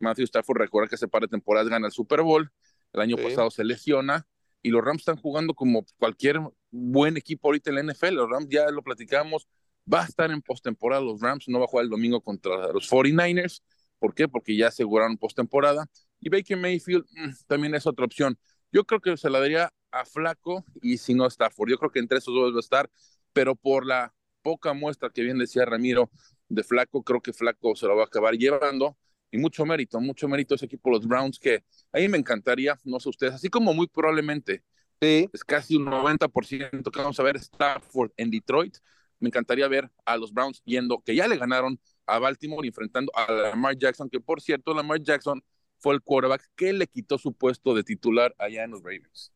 Matthew Stafford, recuerda que hace par de temporadas gana el Super Bowl, el año pasado se lesiona y los Rams están jugando como cualquier buen equipo ahorita en la NFL. Los Rams ya lo platicamos, va a estar en postemporada los Rams, no va a jugar el domingo contra los 49ers. ¿Por qué? Porque ya aseguraron postemporada. Y Baker Mayfield mm, también es otra opción. Yo creo que se la daría a Flaco y si no Stafford. Yo creo que entre esos dos va a estar, pero por la poca muestra que bien decía Ramiro de Flaco, creo que Flaco se lo va a acabar llevando y mucho mérito, mucho mérito ese equipo, los Browns, que a mí me encantaría, no sé ustedes, así como muy probablemente sí. es casi un 90% que vamos a ver Stafford en Detroit, me encantaría ver a los Browns yendo, que ya le ganaron a Baltimore enfrentando a Lamar Jackson, que por cierto, Lamar Jackson fue el quarterback que le quitó su puesto de titular allá en los Ravens.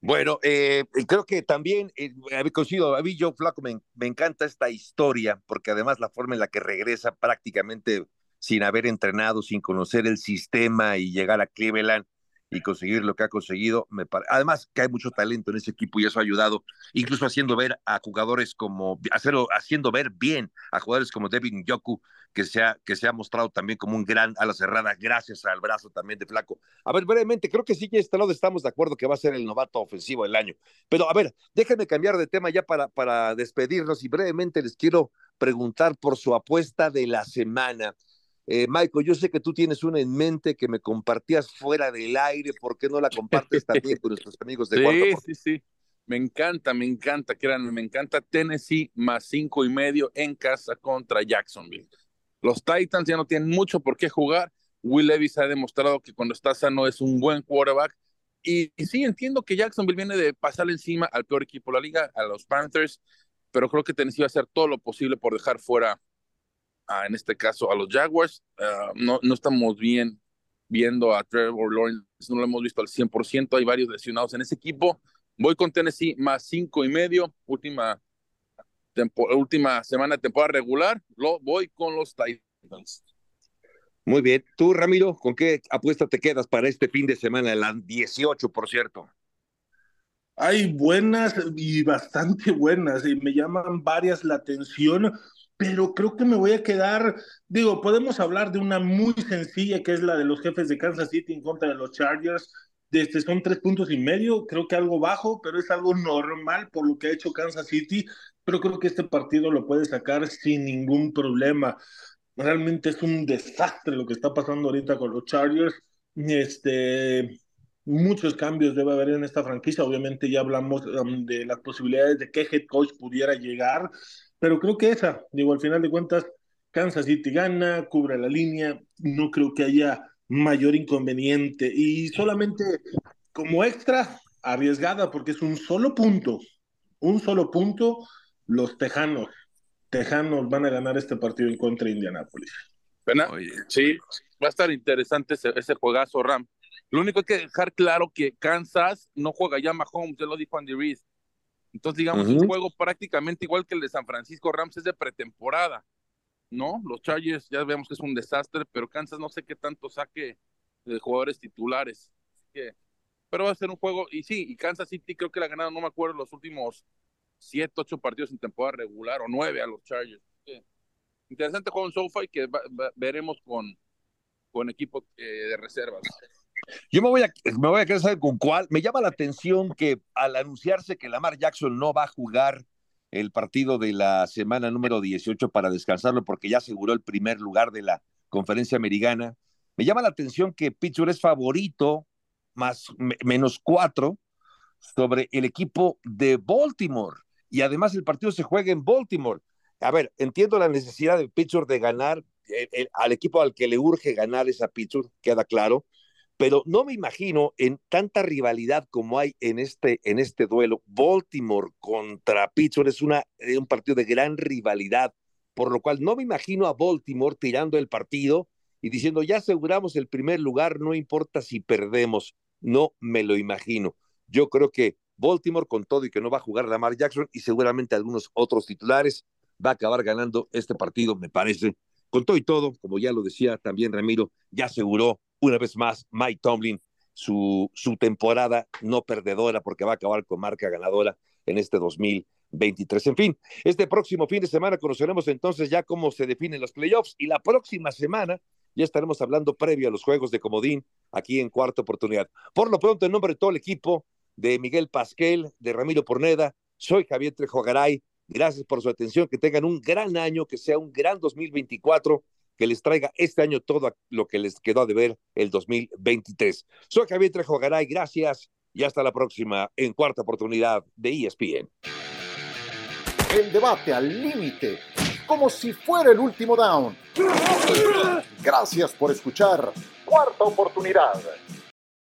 Bueno, eh, creo que también, eh, coincido, a mí yo, Flaco, me, me, encanta esta historia, porque además la forma en la que regresa prácticamente sin haber entrenado, sin conocer el sistema y llegar a Cleveland y conseguir lo que ha conseguido. Me Además, que hay mucho talento en ese equipo y eso ha ayudado, incluso haciendo ver a jugadores como, hacerlo, haciendo ver bien a jugadores como Devin Yoku, que se, ha, que se ha mostrado también como un gran ala cerrada, gracias al brazo también de Flaco. A ver, brevemente, creo que sí que este lado estamos de acuerdo que va a ser el novato ofensivo del año. Pero a ver, déjenme cambiar de tema ya para, para despedirnos y brevemente les quiero preguntar por su apuesta de la semana. Eh, Michael, yo sé que tú tienes una en mente que me compartías fuera del aire, ¿por qué no la compartes también con nuestros amigos de Sí, sí, sí. Me encanta, me encanta, créanme, me encanta Tennessee más cinco y medio en casa contra Jacksonville. Los Titans ya no tienen mucho por qué jugar. Will Levis ha demostrado que cuando está sano es un buen quarterback. Y, y sí, entiendo que Jacksonville viene de pasar encima al peor equipo de la liga, a los Panthers, pero creo que Tennessee va a hacer todo lo posible por dejar fuera en este caso a los Jaguars. Ah, no, no estamos bien viendo a Trevor Lawrence, no lo hemos visto al 100%, hay varios lesionados en ese equipo. Voy con Tennessee más cinco y medio, última, última semana de temporada regular, lo voy con los Titans. Muy bien. Tú, Ramiro, ¿con qué apuesta te quedas para este fin de semana, la 18, por cierto? Hay buenas y bastante buenas, y me llaman varias la atención pero creo que me voy a quedar, digo, podemos hablar de una muy sencilla que es la de los jefes de Kansas City en contra de los Chargers. Este, son tres puntos y medio, creo que algo bajo, pero es algo normal por lo que ha hecho Kansas City, pero creo que este partido lo puede sacar sin ningún problema. Realmente es un desastre lo que está pasando ahorita con los Chargers. Este, muchos cambios debe haber en esta franquicia. Obviamente ya hablamos um, de las posibilidades de que head coach pudiera llegar. Pero creo que esa, digo, al final de cuentas, Kansas City gana, cubre la línea, no creo que haya mayor inconveniente. Y solamente como extra, arriesgada, porque es un solo punto, un solo punto, los Tejanos. Tejanos van a ganar este partido en contra de Indianápolis. Sí, va a estar interesante ese, ese juegazo, Ram. Lo único que dejar claro que Kansas no juega ya Mahomes, ya lo dijo Andy Reid. Entonces, digamos, un juego prácticamente igual que el de San Francisco Rams es de pretemporada, ¿no? Los Chargers ya vemos que es un desastre, pero Kansas no sé qué tanto saque de jugadores titulares. que, pero va a ser un juego, y sí, y Kansas City creo que la ha ganado, no me acuerdo, los últimos siete, ocho partidos en temporada regular, o nueve a los Chargers. interesante juego en SoFi que veremos con, con equipo eh, de reservas. Yo me voy a, me voy a quedar saber con cuál. Me llama la atención que al anunciarse que Lamar Jackson no va a jugar el partido de la semana número 18 para descansarlo porque ya aseguró el primer lugar de la conferencia americana. Me llama la atención que Pittsburgh es favorito, más menos cuatro, sobre el equipo de Baltimore. Y además el partido se juega en Baltimore. A ver, entiendo la necesidad de Pittsburgh de ganar, al equipo al que le urge ganar es a Pittsburgh, queda claro, pero no me imagino en tanta rivalidad como hay en este, en este duelo. Baltimore contra Pittsburgh es una, eh, un partido de gran rivalidad por lo cual no me imagino a Baltimore tirando el partido y diciendo, ya aseguramos el primer lugar, no importa si perdemos, no me lo imagino. Yo creo que Baltimore, con todo y que no va a jugar Lamar Jackson y seguramente algunos otros titulares, va a acabar ganando este partido, me parece. Con todo y todo, como ya lo decía también Ramiro, ya aseguró una vez más Mike Tomlin su, temporada no perdedora porque va a acabar con marca ganadora en este 2023. En fin, este próximo fin de semana conoceremos entonces ya cómo se definen los playoffs y la próxima semana ya estaremos hablando previo a los juegos de Comodín aquí en cuarta oportunidad. Por lo pronto, en nombre de todo el equipo, de Miguel Pasquel, de Ramiro Porneda, soy Javier Trejo Garay. Gracias por su atención, que tengan un gran año, que sea un gran 2024 que les traiga este año todo lo que les quedó de ver el 2023. Soy Javier Trejo Garay, gracias y hasta la próxima en cuarta oportunidad de ESPN. El debate al límite, como si fuera el último down. Gracias por escuchar Cuarta Oportunidad.